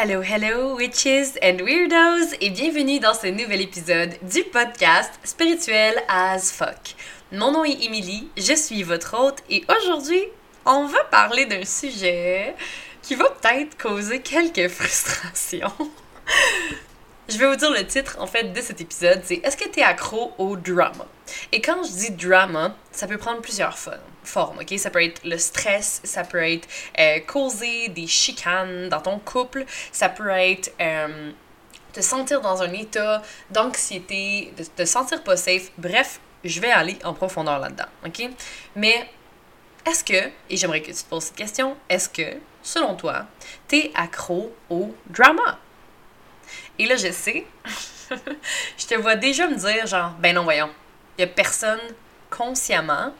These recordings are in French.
Hello, hello, witches and weirdos, et bienvenue dans ce nouvel épisode du podcast Spirituel as fuck. Mon nom est Emily, je suis votre hôte, et aujourd'hui, on va parler d'un sujet qui va peut-être causer quelques frustrations. Je vais vous dire le titre en fait de cet épisode, c'est Est-ce que tu es accro au drama? Et quand je dis drama, ça peut prendre plusieurs formes, ok? Ça peut être le stress, ça peut être euh, causer des chicanes dans ton couple, ça peut être euh, te sentir dans un état d'anxiété, de te sentir pas safe. Bref, je vais aller en profondeur là-dedans, ok? Mais est-ce que, et j'aimerais que tu te poses cette question, est-ce que, selon toi, tu es accro au drama? Et là, je sais, je te vois déjà me dire, genre, ben non, voyons, il y a personne consciemment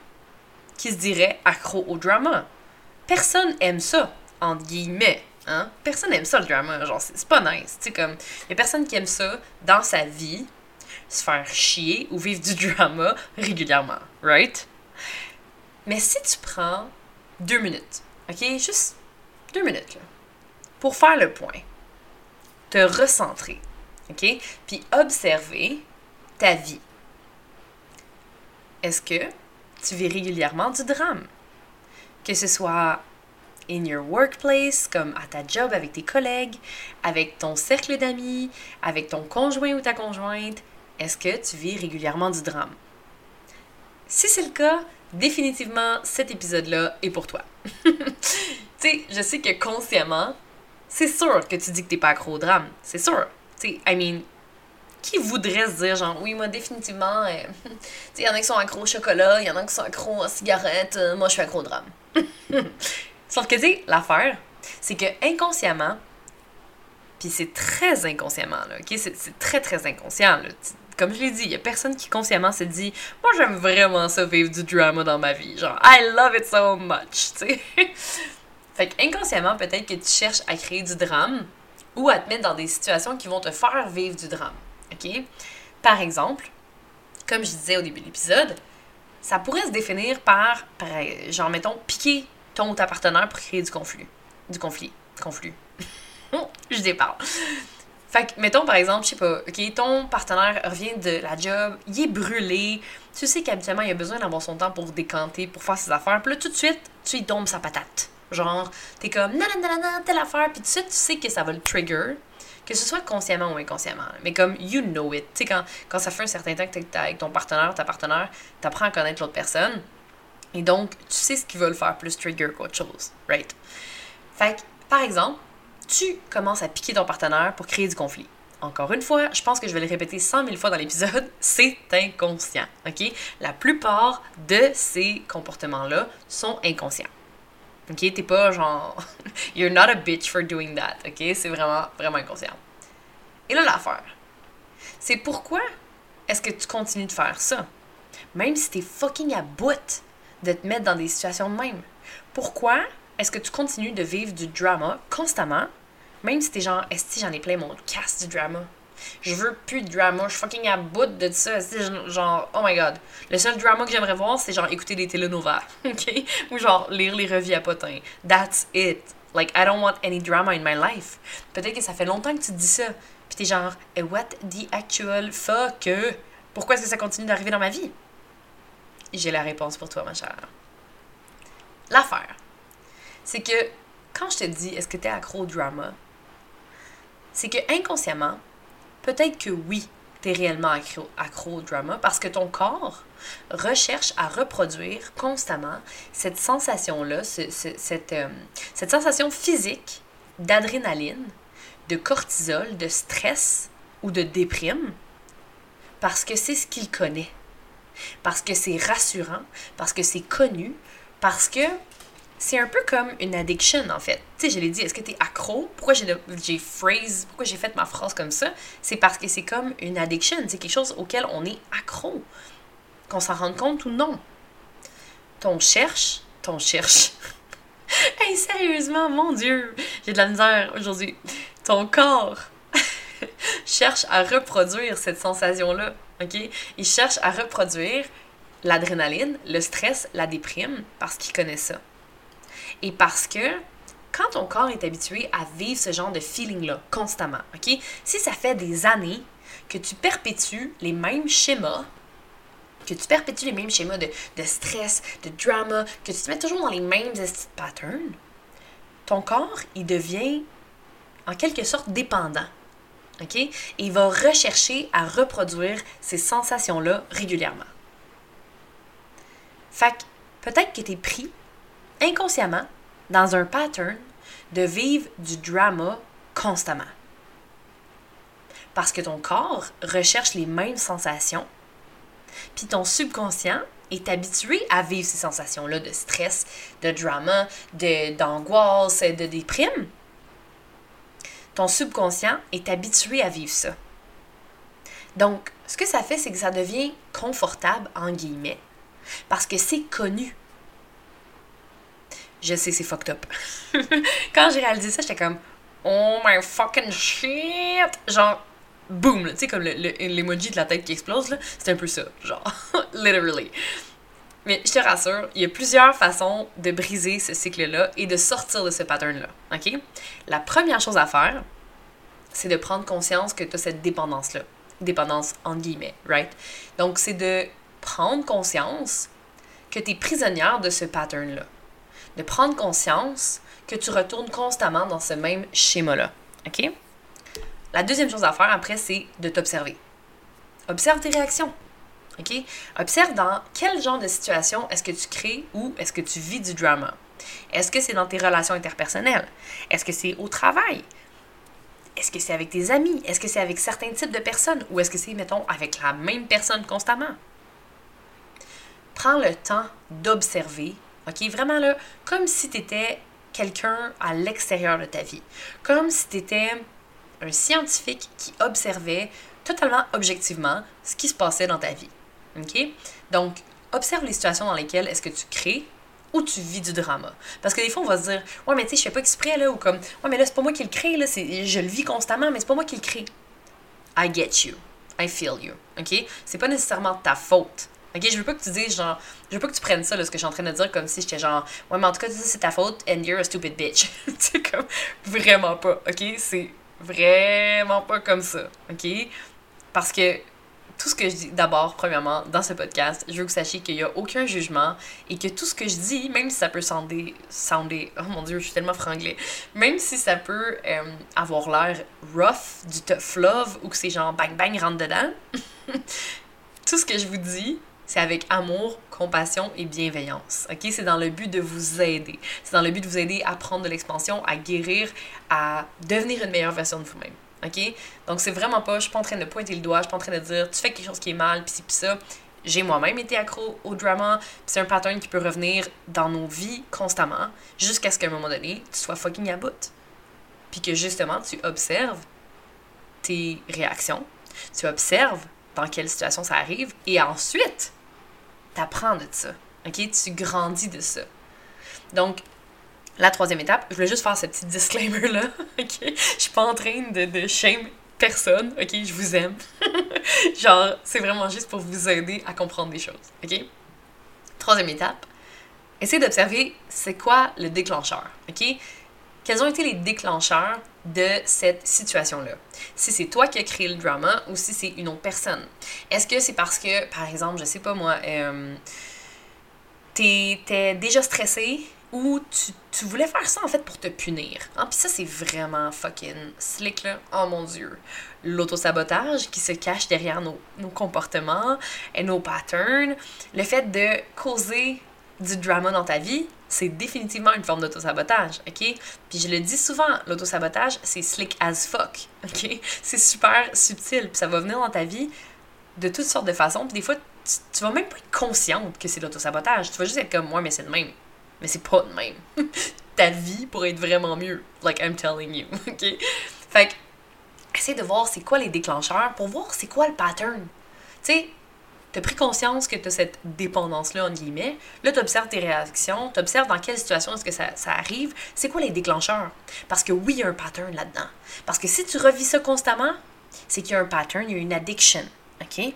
qui se dirait accro au drama. Personne aime ça, entre guillemets. Hein? Personne aime ça, le drama. Genre, c'est pas nice. Tu comme, il y a personne qui aime ça dans sa vie, se faire chier ou vivre du drama régulièrement. Right? Mais si tu prends deux minutes, OK? Juste deux minutes, là, pour faire le point te recentrer, OK? Puis observer ta vie. Est-ce que tu vis régulièrement du drame? Que ce soit in your workplace, comme à ta job avec tes collègues, avec ton cercle d'amis, avec ton conjoint ou ta conjointe, est-ce que tu vis régulièrement du drame? Si c'est le cas, définitivement, cet épisode-là est pour toi. tu sais, je sais que consciemment, c'est sûr que tu dis que t'es pas accro au drame. C'est sûr. Tu I mean, qui voudrait se dire, genre, oui, moi, définitivement, euh, il y en a qui sont accro au chocolat, il y en a qui sont accro aux cigarettes, euh, moi, je suis accro au drame. Sauf que, tu l'affaire, c'est que inconsciemment, puis c'est très inconsciemment, là, ok? C'est très, très inconscient, là. Comme je l'ai dit, il y a personne qui consciemment se dit Moi, j'aime vraiment ça vivre du drama dans ma vie. Genre, I love it so much, tu sais. Fait qu'inconsciemment, peut-être que tu cherches à créer du drame ou à te mettre dans des situations qui vont te faire vivre du drame. OK? Par exemple, comme je disais au début de l'épisode, ça pourrait se définir par, genre, mettons, piquer ton ou ta partenaire pour créer du conflit. Du conflit. Conflit. je déparle. Fait que, mettons par exemple, je sais pas, ok, ton partenaire revient de la job, il est brûlé, tu sais qu'habituellement il a besoin d'avoir son temps pour décanter, pour faire ses affaires, puis tout de suite, tu lui tombes sa patate. Genre, t'es comme, non, telle affaire, puis tout suite, tu sais que ça va le trigger, que ce soit consciemment ou inconsciemment. Mais comme, you know it. Tu sais, quand, quand ça fait un certain temps que t'es avec ton partenaire, ta partenaire, t'apprends à connaître l'autre personne, et donc, tu sais ce qui va le faire plus trigger qu'autre chose, right? Fait que, par exemple, tu commences à piquer ton partenaire pour créer du conflit. Encore une fois, je pense que je vais le répéter 100 000 fois dans l'épisode, c'est inconscient, ok? La plupart de ces comportements-là sont inconscients. OK? T'es pas genre. You're not a bitch for doing that. OK? C'est vraiment, vraiment inconscient. Et là, l'affaire, c'est pourquoi est-ce que tu continues de faire ça? Même si t'es fucking à bout de te mettre dans des situations de même. Pourquoi est-ce que tu continues de vivre du drama constamment, même si t'es genre, est-ce que j'en ai plein mon casse du drama? Je veux plus de drama. Je suis fucking à bout de ça. Genre, oh my god. Le seul drama que j'aimerais voir, c'est genre écouter des télénovas. OK? Ou genre lire les revues à potins. That's it. Like, I don't want any drama in my life. Peut-être que ça fait longtemps que tu dis ça. Puis t'es genre, eh, what the actual fuck? Pourquoi est-ce que ça continue d'arriver dans ma vie? J'ai la réponse pour toi, ma chère. L'affaire, c'est que quand je te dis est-ce que t'es accro au drama, c'est que inconsciemment, peut-être que oui, tu es réellement accro, au drama parce que ton corps recherche à reproduire constamment cette sensation-là, cette, euh, cette sensation physique d'adrénaline, de cortisol, de stress ou de déprime parce que c'est ce qu'il connaît, parce que c'est rassurant, parce que c'est connu, parce que c'est un peu comme une addiction, en fait. Tu sais, je l'ai dit, est-ce que tu es accro? Pourquoi j'ai phrase, pourquoi j'ai fait ma phrase comme ça? C'est parce que c'est comme une addiction. C'est quelque chose auquel on est accro. Qu'on s'en rende compte ou non. Ton cherche, ton cherche. hey, sérieusement, mon Dieu, j'ai de la misère aujourd'hui. Ton corps cherche à reproduire cette sensation-là, OK? Il cherche à reproduire l'adrénaline, le stress, la déprime, parce qu'il connaît ça. Et parce que quand ton corps est habitué à vivre ce genre de feeling-là constamment, OK? Si ça fait des années que tu perpétues les mêmes schémas, que tu perpétues les mêmes schémas de, stress, de drama, que tu te mets toujours dans les mêmes patterns, ton corps, il devient en quelque sorte dépendant. OK? Et il va rechercher à reproduire ces sensations-là régulièrement. Fait que peut-être que tu es pris inconsciemment dans un pattern de vivre du drama constamment. Parce que ton corps recherche les mêmes sensations, puis ton subconscient est habitué à vivre ces sensations-là de stress, de drama, d'angoisse, de, de déprime. Ton subconscient est habitué à vivre ça. Donc, ce que ça fait, c'est que ça devient confortable, en guillemets, parce que c'est connu. Je sais, c'est fucked up. Quand j'ai réalisé ça, j'étais comme Oh my fucking shit! Genre, boom! Tu sais, comme l'emoji de la tête qui explose, là. C'est un peu ça. Genre, literally. Mais je te rassure, il y a plusieurs façons de briser ce cycle-là et de sortir de ce pattern-là. OK? La première chose à faire, c'est de prendre conscience que tu as cette dépendance-là. Dépendance entre guillemets, right? Donc, c'est de prendre conscience que tu es prisonnière de ce pattern-là de prendre conscience que tu retournes constamment dans ce même schéma-là. OK? La deuxième chose à faire après, c'est de t'observer. Observe tes réactions. OK? Observe dans quel genre de situation est-ce que tu crées ou est-ce que tu vis du drama. Est-ce que c'est dans tes relations interpersonnelles? Est-ce que c'est au travail? Est-ce que c'est avec tes amis? Est-ce que c'est avec certains types de personnes? Ou est-ce que c'est, mettons, avec la même personne constamment? Prends le temps d'observer OK? Vraiment là, comme si tu étais quelqu'un à l'extérieur de ta vie. Comme si tu étais un scientifique qui observait totalement objectivement ce qui se passait dans ta vie. OK? Donc, observe les situations dans lesquelles est-ce que tu crées ou tu vis du drama. Parce que des fois, on va se dire, ouais, mais tu sais, je fais pas exprès, là, ou comme, ouais, mais là, c'est pas moi qui le crée, là, je le vis constamment, mais c'est pas moi qui le crée. I get you. I feel you. OK? C'est pas nécessairement ta faute. Ok, je veux pas que tu dises genre, je veux pas que tu prennes ça, ce que je suis en train de dire, comme si j'étais genre, ouais, mais en tout cas, c'est ta faute and you're a stupid bitch. c'est comme, vraiment pas, ok? C'est vraiment pas comme ça, ok? Parce que tout ce que je dis, d'abord, premièrement, dans ce podcast, je veux que vous sachiez qu'il n'y a aucun jugement et que tout ce que je dis, même si ça peut sonder, sonder oh mon dieu, je suis tellement franglais, même si ça peut euh, avoir l'air rough, du tough love ou que c'est genre bang bang rentre dedans, tout ce que je vous dis, c'est avec amour, compassion et bienveillance. OK? C'est dans le but de vous aider. C'est dans le but de vous aider à prendre de l'expansion, à guérir, à devenir une meilleure version de vous-même. OK? Donc, c'est vraiment pas, je suis pas en train de pointer le doigt, je suis pas en train de dire tu fais quelque chose qui est mal, pis ci, pis ça. J'ai moi-même été accro au drama, c'est un pattern qui peut revenir dans nos vies constamment, jusqu'à ce qu'à un moment donné, tu sois fucking à bout. Puis que justement, tu observes tes réactions, tu observes dans quelle situation ça arrive, et ensuite, apprends de ça. OK? Tu grandis de ça. Donc, la troisième étape, je voulais juste faire ce petit disclaimer-là. OK? Je suis pas en train de, de personne. OK? Je vous aime. Genre, c'est vraiment juste pour vous aider à comprendre des choses. OK? Troisième étape, essayez d'observer c'est quoi le déclencheur. OK? Quels ont été les déclencheurs de cette situation-là? Si c'est toi qui as créé le drama ou si c'est une autre personne. Est-ce que c'est parce que, par exemple, je sais pas moi, euh, t'es déjà stressé ou tu, tu, voulais faire ça en fait pour te punir? Hein? Puis ça, c'est vraiment fucking slick là. Oh mon dieu. L'autosabotage qui se cache derrière nos, nos comportements et nos patterns. Le fait de causer du drama dans ta vie, c'est définitivement une forme d'autosabotage, OK? Puis je le dis souvent, l'autosabotage, c'est slick as fuck, OK? C'est super subtil, puis ça va venir dans ta vie de toutes sortes de façons, puis des fois, tu, vas même pas être consciente que c'est l'autosabotage. Tu vas juste être comme, moi, mais c'est le même. Mais c'est pas le même. ta vie pourrait être vraiment mieux, like I'm telling you, OK? Fait que, essaye de voir c'est quoi les déclencheurs pour voir c'est quoi le pattern. Tu sais, tu as pris conscience que tu as cette dépendance-là, en guillemets. Là, tu observes tes réactions, tu observes dans quelle situation est-ce que ça, ça arrive. C'est quoi les déclencheurs? Parce que oui, il y a un pattern là-dedans. Parce que si tu revis ça constamment, c'est qu'il y a un pattern, il y a une addiction. OK?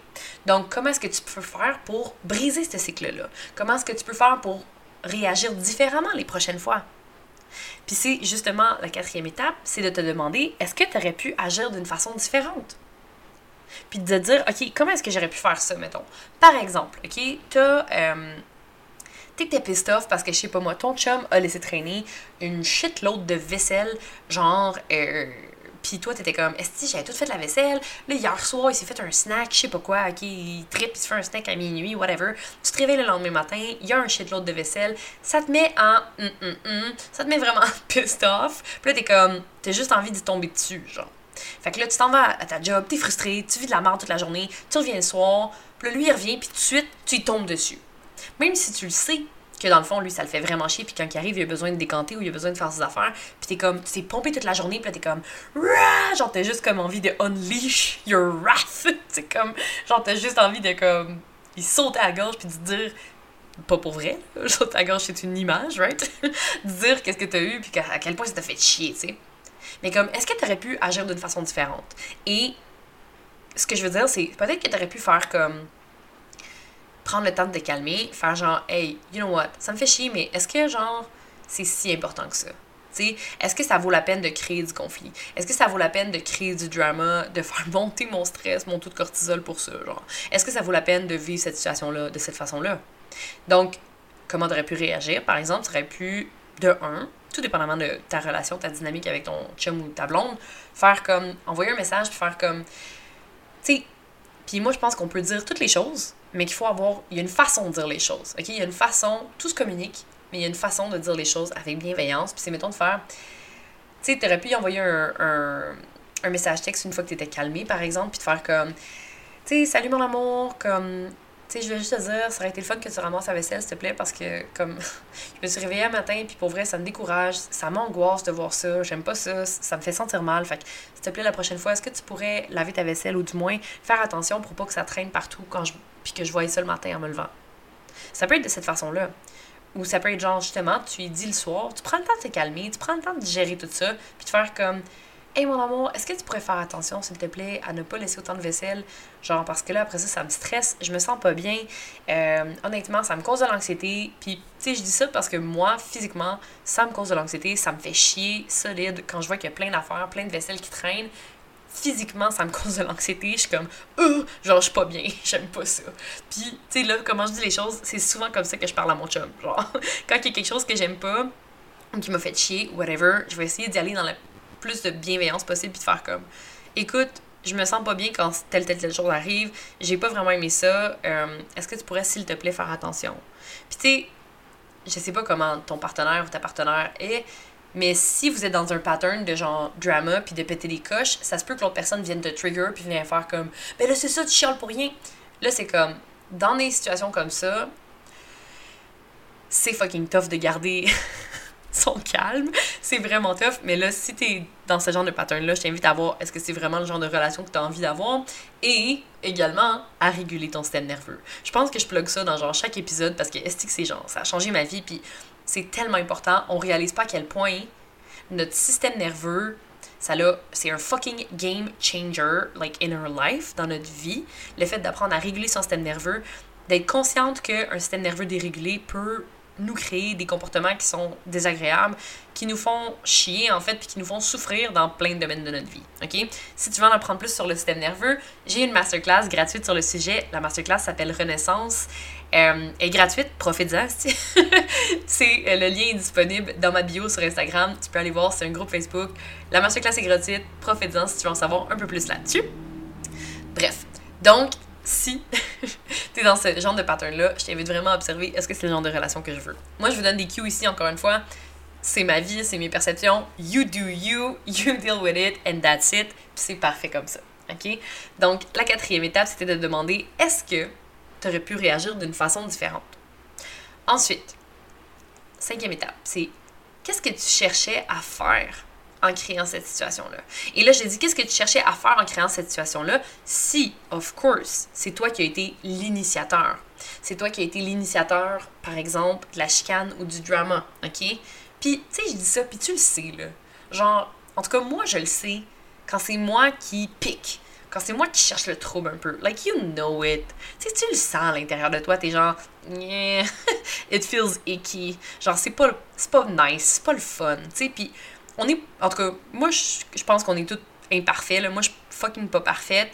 Donc, comment est-ce que tu peux faire pour briser ce cycle-là? Comment est-ce que tu peux faire pour réagir différemment les prochaines fois? Puis c'est justement la quatrième étape, c'est de te demander est-ce que tu aurais pu agir d'une façon différente? Puis de dire, OK, comment est-ce que j'aurais pu faire ça, mettons? Par exemple, OK, t'as. Euh, t'es pissed off parce que, je sais pas moi, ton chum a laissé traîner une shitload de vaisselle, genre. Euh, puis toi, t'étais comme, est-ce que j'avais tout fait la vaisselle? Là, hier soir, il s'est fait un snack, je sais pas quoi, ok, il tripe, il se fait un snack à minuit, whatever. Tu te réveilles le lendemain matin, il y a un shitload de vaisselle, ça te met en hum, hum, hum, ça te met vraiment pissed off. Puis là, t'es comme, t'as juste envie d'y tomber dessus, genre. Fait que là, tu t'en vas à ta job, t'es frustré, tu vis de la merde toute la journée, tu reviens le soir, puis lui, il revient, puis tout de suite, tu y tombes dessus. Même si tu le sais, que dans le fond, lui, ça le fait vraiment chier, puis quand il arrive, il a besoin de décanter ou il a besoin de faire ses affaires, puis t'es comme, tu t'es pompé toute la journée, puis là, t'es comme, genre, t'as juste comme envie de unleash your wrath, c'est comme, genre, t'as juste envie de comme, il saute à la gorge, puis de dire, pas pour vrai, à la gorge, c'est une image, right? dire qu'est-ce que t'as eu, puis à quel point ça t'a fait chier, tu sais. Mais comme, est-ce que t'aurais pu agir d'une façon différente? Et ce que je veux dire, c'est peut-être que t'aurais pu faire comme prendre le temps de te calmer, faire genre, hey, you know what, ça me fait chier, mais est-ce que genre, c'est si important que ça? Est-ce que ça vaut la peine de créer du conflit? Est-ce que ça vaut la peine de créer du drama, de faire monter mon stress, mon taux de cortisol pour ça? Genre? Est-ce que ça vaut la peine de vivre cette situation-là de cette façon-là? Donc, comment tu aurais pu réagir? Par exemple, tu aurais pu, de un, tout dépendamment de ta relation, ta dynamique avec ton chum ou ta blonde, faire comme, envoyer un message, puis faire comme, tu sais, puis moi, je pense qu'on peut dire toutes les choses, mais qu'il faut avoir. Il y a une façon de dire les choses. OK? Il y a une façon. Tout se communique, mais il y a une façon de dire les choses avec bienveillance. Puis c'est, mettons, de faire. Tu sais, tu aurais pu y envoyer un, un, un, message texte une fois que tu étais calmé, par exemple, puis de faire comme. Tu sais, salut mon amour, comme tu je veux juste te dire, ça aurait été le fun que tu ramasses la vaisselle, s'il te plaît, parce que, comme, je me suis réveillée un matin, puis pour vrai, ça me décourage, ça m'angoisse de voir ça, j'aime pas ça, ça me fait sentir mal. Fait que, s'il te plaît, la prochaine fois, est-ce que tu pourrais laver ta vaisselle ou du moins faire attention pour pas que ça traîne partout quand je, puis que je voyais ça le matin en me levant? Ça peut être de cette façon-là. Ou ça peut être genre, justement, tu lui dis le soir, tu prends le temps de te calmer, tu prends le temps de gérer tout ça, puis de faire comme, Hey mon amour, est-ce que tu pourrais faire attention, s'il te plaît, à ne pas laisser autant de vaisselle? Genre, parce que là, après ça, ça me stresse, je me sens pas bien. Euh, honnêtement, ça me cause de l'anxiété. Puis, tu sais, je dis ça parce que moi, physiquement, ça me cause de l'anxiété, ça me fait chier solide quand je vois qu'il y a plein d'affaires, plein de vaisselle qui traînent. Physiquement, ça me cause de l'anxiété. Je suis comme, euh, genre, je suis pas bien, j'aime pas ça. Puis, tu sais, là, comment je dis les choses, c'est souvent comme ça que je parle à mon chum. Genre, quand il y a quelque chose que j'aime pas, ou qui m'a fait chier, whatever, je vais essayer d'y aller dans la plus de bienveillance possible puis de faire comme écoute, je me sens pas bien quand telle, telle, telle chose arrive, j'ai pas vraiment aimé ça, euh, est-ce que tu pourrais, s'il te plaît, faire attention? Puis tu sais, je sais pas comment ton partenaire ou ta partenaire est, mais si vous êtes dans un pattern de genre drama puis de péter des coches, ça se peut que l'autre personne vienne te trigger puis vienne faire comme ben là c'est ça, tu chiales pour rien. Là c'est comme dans des situations comme ça, c'est fucking tough de garder son calme. C'est vraiment tough. Mais là, si t'es dans ce genre de pattern-là, je t'invite à voir est-ce que c'est vraiment le genre de relation que tu as envie d'avoir? Et également à réguler ton système nerveux. Je pense que je plug ça dans genre chaque épisode parce que est-ce que c'est genre, ça a changé ma vie? Puis c'est tellement important. On réalise pas à quel point notre système nerveux ça là, c'est un fucking game changer, like in our life, dans notre vie. Le fait d'apprendre à réguler son système nerveux, d'être consciente qu'un système nerveux dérégulé peut nous créer des comportements qui sont désagréables, qui nous font chier en fait, puis qui nous font souffrir dans plein de domaines de notre vie. Ok? Si tu veux en apprendre plus sur le système nerveux, j'ai une masterclass gratuite sur le sujet. La masterclass s'appelle Renaissance. Euh, elle est gratuite, profite-en. c'est euh, le lien est disponible dans ma bio sur Instagram. Tu peux aller voir, c'est un groupe Facebook. La masterclass est gratuite, profite-en si tu veux en savoir un peu plus là-dessus. Bref, donc si tu es dans ce genre de pattern-là, je t'invite vraiment à observer est-ce que c'est le genre de relation que je veux. Moi, je vous donne des cues ici, encore une fois. C'est ma vie, c'est mes perceptions. You do you, you deal with it, and that's it. C'est parfait comme ça. OK? Donc, la quatrième étape, c'était de demander est-ce que tu aurais pu réagir d'une façon différente? Ensuite, cinquième étape, c'est qu'est-ce que tu cherchais à faire en créant cette situation-là. Et là, je dit, qu'est-ce que tu cherchais à faire en créant cette situation-là? Si, of course, c'est toi qui as été l'initiateur. C'est toi qui as été l'initiateur, par exemple, de la chicane ou du drama, OK? Puis, tu sais, je dis ça, puis tu le sais, là. Genre, en tout cas, moi, je le sais, quand c'est moi qui pique quand c'est moi qui cherche le trouble un peu. Like, you know it. Tu sais, tu le sens à l'intérieur de toi, t'es genre, it feels icky. Genre, c'est pas, pas nice, c'est pas le fun. Tu sais, puis on est, en tout cas, moi, je pense qu'on est tous imparfaits, là. Moi, je suis fucking pas parfaite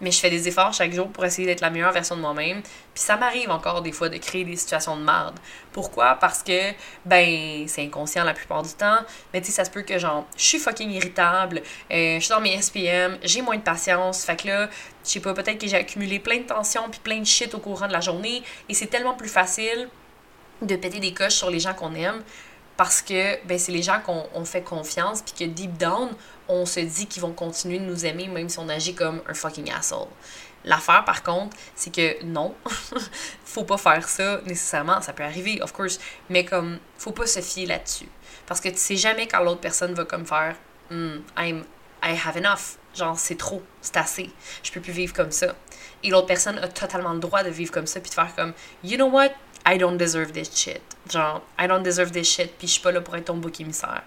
mais je fais des efforts chaque jour pour essayer d'être la meilleure version de moi-même. Puis ça m'arrive encore des fois de créer des situations de merde. Pourquoi? Parce que, ben, c'est inconscient la plupart du temps. Mais tu sais, ça se peut que, genre, je suis fucking irritable, euh, je suis dans mes SPM, j'ai moins de patience. Fait que là, je sais pas, peut-être que j'ai accumulé plein de tensions puis plein de shit au courant de la journée. Et c'est tellement plus facile de péter des coches sur les gens qu'on aime parce que ben, c'est les gens qu'on fait confiance, puis que deep down, on se dit qu'ils vont continuer de nous aimer même si on agit comme un fucking asshole. L'affaire, par contre, c'est que non, faut pas faire ça nécessairement. Ça peut arriver, of course, mais comme, faut pas se fier là-dessus. Parce que tu sais jamais quand l'autre personne va comme faire hmm, I'm, I have enough. Genre, c'est trop, c'est assez. Je peux plus vivre comme ça. Et l'autre personne a totalement le droit de vivre comme ça, puis de faire comme You know what? I don't deserve this shit. Genre, I don't deserve this shit, puis je suis pas là pour être ton bouc émissaire.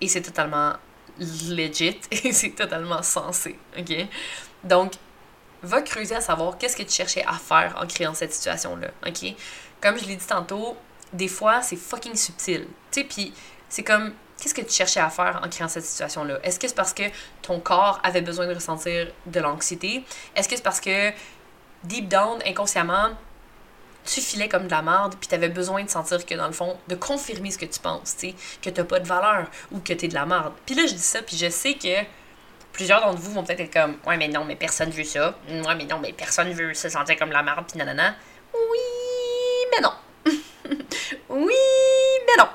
Et c'est totalement legit et c'est totalement sensé, ok? Donc, va creuser à savoir qu'est-ce que tu cherchais à faire en créant cette situation-là, ok? Comme je l'ai dit tantôt, des fois, c'est fucking subtil, tu sais, puis c'est comme, qu'est-ce que tu cherchais à faire en créant cette situation-là? Est-ce que c'est parce que ton corps avait besoin de ressentir de l'anxiété? Est-ce que c'est parce que, deep down, inconsciemment, tu filais comme de la merde, puis t'avais besoin de sentir que, dans le fond, de confirmer ce que tu penses, tu sais, que t'as pas de valeur ou que t'es de la merde. Puis là, je dis ça, puis je sais que plusieurs d'entre vous vont peut-être être comme Ouais, mais non, mais personne veut ça. Ouais, mais non, mais personne veut se sentir comme de la merde, puis nanana. Oui, mais non. oui, mais non.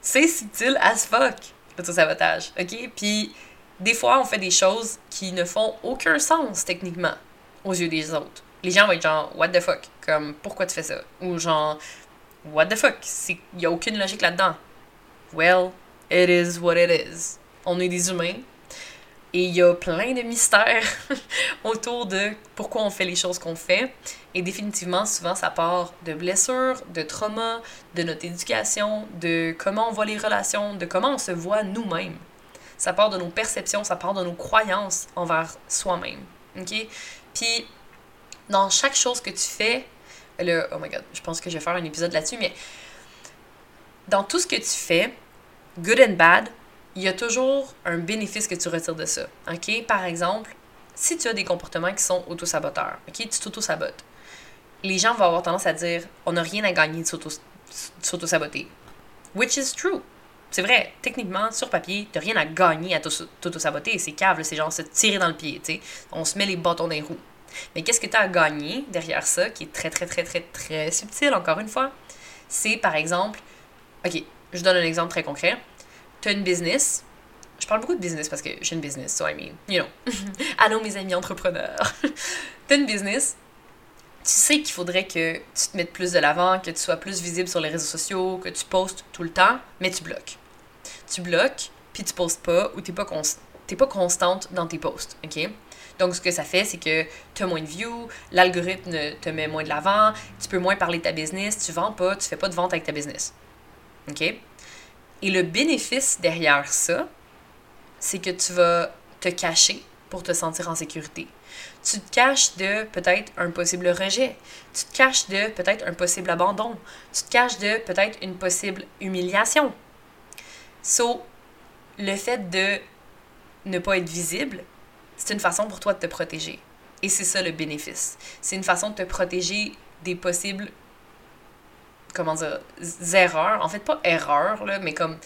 C'est subtil as fuck, l'auto-sabotage, ok? Puis des fois, on fait des choses qui ne font aucun sens, techniquement, aux yeux des autres les gens vont être genre, what the fuck? Comme, pourquoi tu fais ça? Ou genre, what the fuck? Il n'y a aucune logique là-dedans. Well, it is what it is. On est des humains. Et il y a plein de mystères autour de pourquoi on fait les choses qu'on fait. Et définitivement, souvent, ça part de blessures, de traumas, de notre éducation, de comment on voit les relations, de comment on se voit nous-mêmes. Ça part de nos perceptions, ça part de nos croyances envers soi-même. OK? Puis, dans chaque chose que tu fais, là, oh my god, je pense que je vais faire un épisode là-dessus, mais dans tout ce que tu fais, good and bad, il y a toujours un bénéfice que tu retires de ça. OK? Par exemple, si tu as des comportements qui sont auto-saboteurs, OK? Tu t'auto-sabotes. Les gens vont avoir tendance à dire on n'a rien à gagner de s'auto-saboter. Which is true. C'est vrai, techniquement, sur papier, t'as rien à gagner à t'auto-saboter. C'est cave, c'est genre se tirer dans le pied, tu sais. On se met les bâtons dans les roues. Mais qu'est-ce que tu as à gagner derrière ça, qui est très, très, très, très, très subtil, encore une fois? C'est, par exemple, OK, je donne un exemple très concret. Tu as une business. Je parle beaucoup de business parce que j'ai une business, so I mean, you know. Allô, mes amis entrepreneurs. tu as une business. Tu sais qu'il faudrait que tu te mettes plus de l'avant, que tu sois plus visible sur les réseaux sociaux, que tu postes tout le temps, mais tu bloques. Tu bloques, puis tu postes pas, ou tu n'es pas, pas constante dans tes posts, OK? Donc, ce que ça fait, c'est que tu as moins de views, l'algorithme te met moins de l'avant, tu peux moins parler de ta business, tu vends pas, tu fais pas de vente avec ta business. OK? Et le bénéfice derrière ça, c'est que tu vas te cacher pour te sentir en sécurité. Tu te caches de peut-être un possible rejet. Tu te caches de peut-être un possible abandon. Tu te caches de peut-être une possible humiliation. So, le fait de ne pas être visible, c'est une façon pour toi de te protéger. Et c'est ça le bénéfice. C'est une façon de te protéger des possibles, comment dire, erreurs. En fait, pas erreurs, mais comme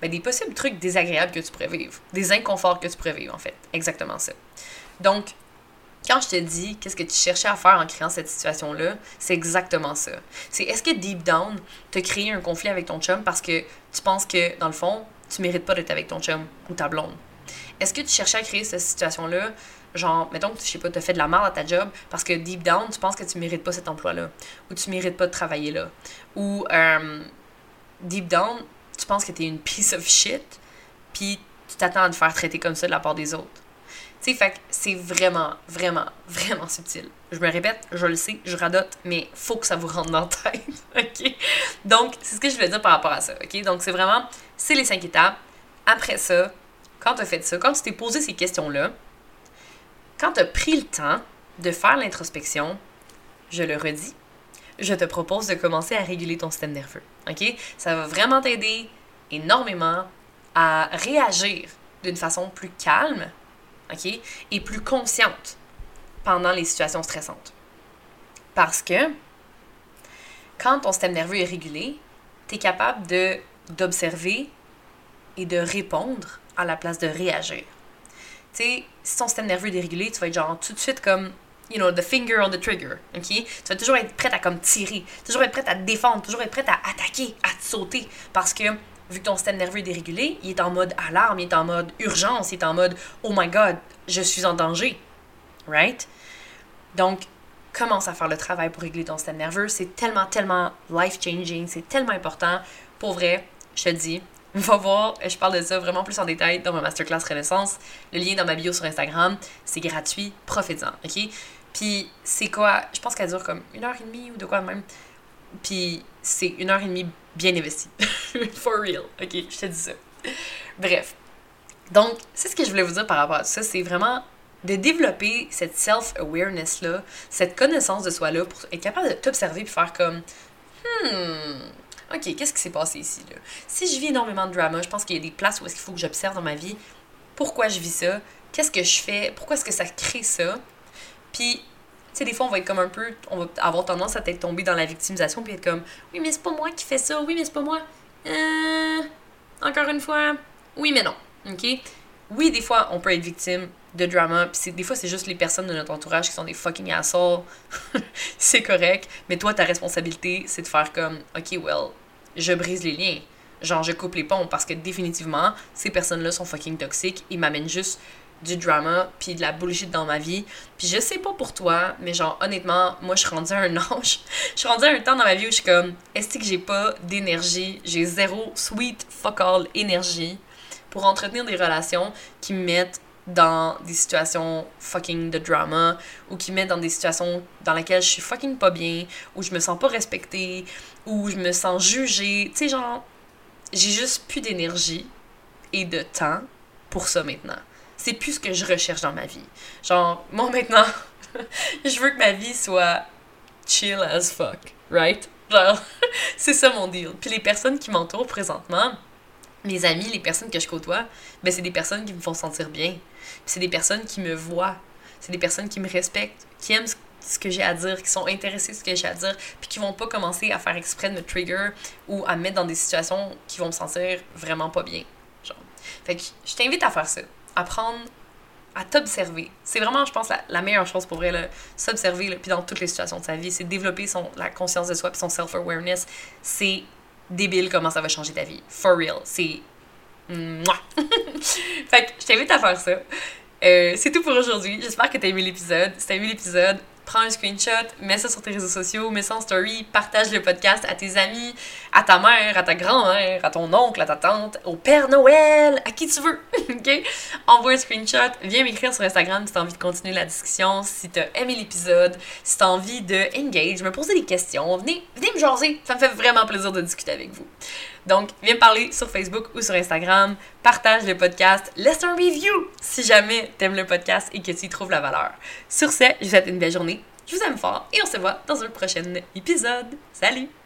ben, des possibles trucs désagréables que tu pourrais. Des inconforts que tu pourrais en fait. Exactement ça. Donc, quand je te dis qu'est-ce que tu cherchais à faire en créant cette situation-là, c'est exactement ça. C'est est-ce que deep down, tu as un conflit avec ton chum parce que tu penses que, dans le fond, tu mérites pas d'être avec ton chum ou ta blonde? Est-ce que tu cherchais à créer cette situation-là? Genre, mettons que, je sais pas, tu as fait de la merde à ta job parce que deep down, tu penses que tu mérites pas cet emploi-là. Ou tu mérites pas de travailler là. Ou euh, deep down, tu penses que tu es une piece of shit, puis tu t'attends à te faire traiter comme ça de la part des autres. Tu sais, fait c'est vraiment, vraiment, vraiment subtil. Je me répète, je le sais, je radote, mais faut que ça vous rentre dans la tête, OK? Donc, c'est ce que je veux dire par rapport à ça, OK? Donc, c'est vraiment, c'est les cinq étapes. Après ça, quand tu as fait ça, quand tu t'es posé ces questions-là, quand tu as pris le temps de faire l'introspection, je le redis, je te propose de commencer à réguler ton système nerveux. OK? Ça va vraiment t'aider énormément à réagir d'une façon plus calme, OK? Et plus consciente pendant les situations stressantes. Parce que quand ton système nerveux est régulé, tu es capable d'observer et de répondre à la place de réagir. Tu sais, si ton système nerveux est dérégulé, tu vas être genre tout de suite comme you know, the finger on the trigger, ok? Tu vas toujours être prête à comme tirer, toujours être prête à te défendre, toujours être prête à attaquer, à te sauter, parce que vu que ton système nerveux est dérégulé, il est en mode alarme, il est en mode urgence, il est en mode oh my god, je suis en danger, right? Donc, commence à faire le travail pour régler ton système nerveux, c'est tellement, tellement life-changing, c'est tellement important. Pour vrai, je te dis, va voir, je parle de ça vraiment plus en détail dans ma masterclass Renaissance. Le lien dans ma bio sur Instagram, c'est gratuit, profitez-en, ok? Puis c'est quoi? Je pense qu'elle dure comme une heure et demie ou de quoi de même. Puis c'est une heure et demie bien investie. For real, ok? Je te dis ça. Bref. Donc, c'est ce que je voulais vous dire par rapport à ça. C'est vraiment de développer cette self-awareness-là, cette connaissance de soi-là pour être capable de t'observer et faire comme Hmm, OK, qu'est-ce qui s'est passé ici? Là? Si je vis énormément de drama, je pense qu'il y a des places où est-ce qu'il faut que j'observe dans ma vie pourquoi je vis ça, qu'est-ce que je fais, pourquoi est-ce que ça crée ça. Puis, tu sais, des fois, on va être comme un peu, on va avoir tendance à être tombé dans la victimisation, puis être comme, oui, mais c'est pas moi qui fais ça, oui, mais c'est pas moi. Euh, encore une fois, oui, mais non. OK? Oui, des fois, on peut être victime de drama, puis des fois, c'est juste les personnes de notre entourage qui sont des fucking assholes. c'est correct, mais toi, ta responsabilité, c'est de faire comme, OK, well, je brise les liens. Genre, je coupe les ponts parce que définitivement, ces personnes-là sont fucking toxiques. Ils m'amènent juste du drama puis de la bullshit dans ma vie. Puis je sais pas pour toi, mais genre, honnêtement, moi, je suis rendue à un âge. je suis rendue à un temps dans ma vie où je suis comme, est-ce que j'ai pas d'énergie? J'ai zéro sweet fuck all énergie pour entretenir des relations qui me mettent dans des situations fucking de drama ou qui me mettent dans des situations dans lesquelles je suis fucking pas bien, où je me sens pas respectée, où je me sens jugée. Tu sais, genre, j'ai juste plus d'énergie et de temps pour ça maintenant. C'est plus ce que je recherche dans ma vie. Genre, moi maintenant, je veux que ma vie soit chill as fuck, right? Genre, c'est ça mon deal. Puis les personnes qui m'entourent présentement, mes amis, les personnes que je côtoie, ben c'est des personnes qui me font sentir bien. C'est des personnes qui me voient. C'est des personnes qui me respectent, qui aiment ce que j'ai à dire, qui sont intéressés à ce que j'ai à dire, puis qui vont pas commencer à faire exprès de me trigger ou à me mettre dans des situations qui vont me sentir vraiment pas bien. Genre. Fait que je t'invite à faire ça. Apprendre à t'observer. C'est vraiment, je pense, la, meilleure chose pour vrai, s'observer, puis dans toutes les situations de sa vie, c'est développer son, la conscience de soi puis son self-awareness. C'est débile comment ça va changer ta vie. For real. C'est. fait que je t'invite à faire ça. Euh, c'est tout pour aujourd'hui. J'espère que t'as aimé l'épisode. Si t'as aimé l'épisode, prends un screenshot, mets ça sur tes réseaux sociaux, mets ça en story, partage le podcast à tes amis, à ta mère, à ta grand-mère, à ton oncle, à ta tante, au Père Noël, à qui tu veux. OK? Envoie un screenshot, viens m'écrire sur Instagram si t'as envie de continuer la discussion, si t'as aimé l'épisode, si t'as envie de engage, me poser des questions, venez, venez me jaser. Ça me fait vraiment plaisir de discuter avec vous. Donc, viens parler sur Facebook ou sur Instagram, partage le podcast, laisse un review si jamais t'aimes le podcast et que tu y trouves la valeur. Sur ce, je vous souhaite une belle journée, je vous aime fort et on se voit dans un prochain épisode. Salut!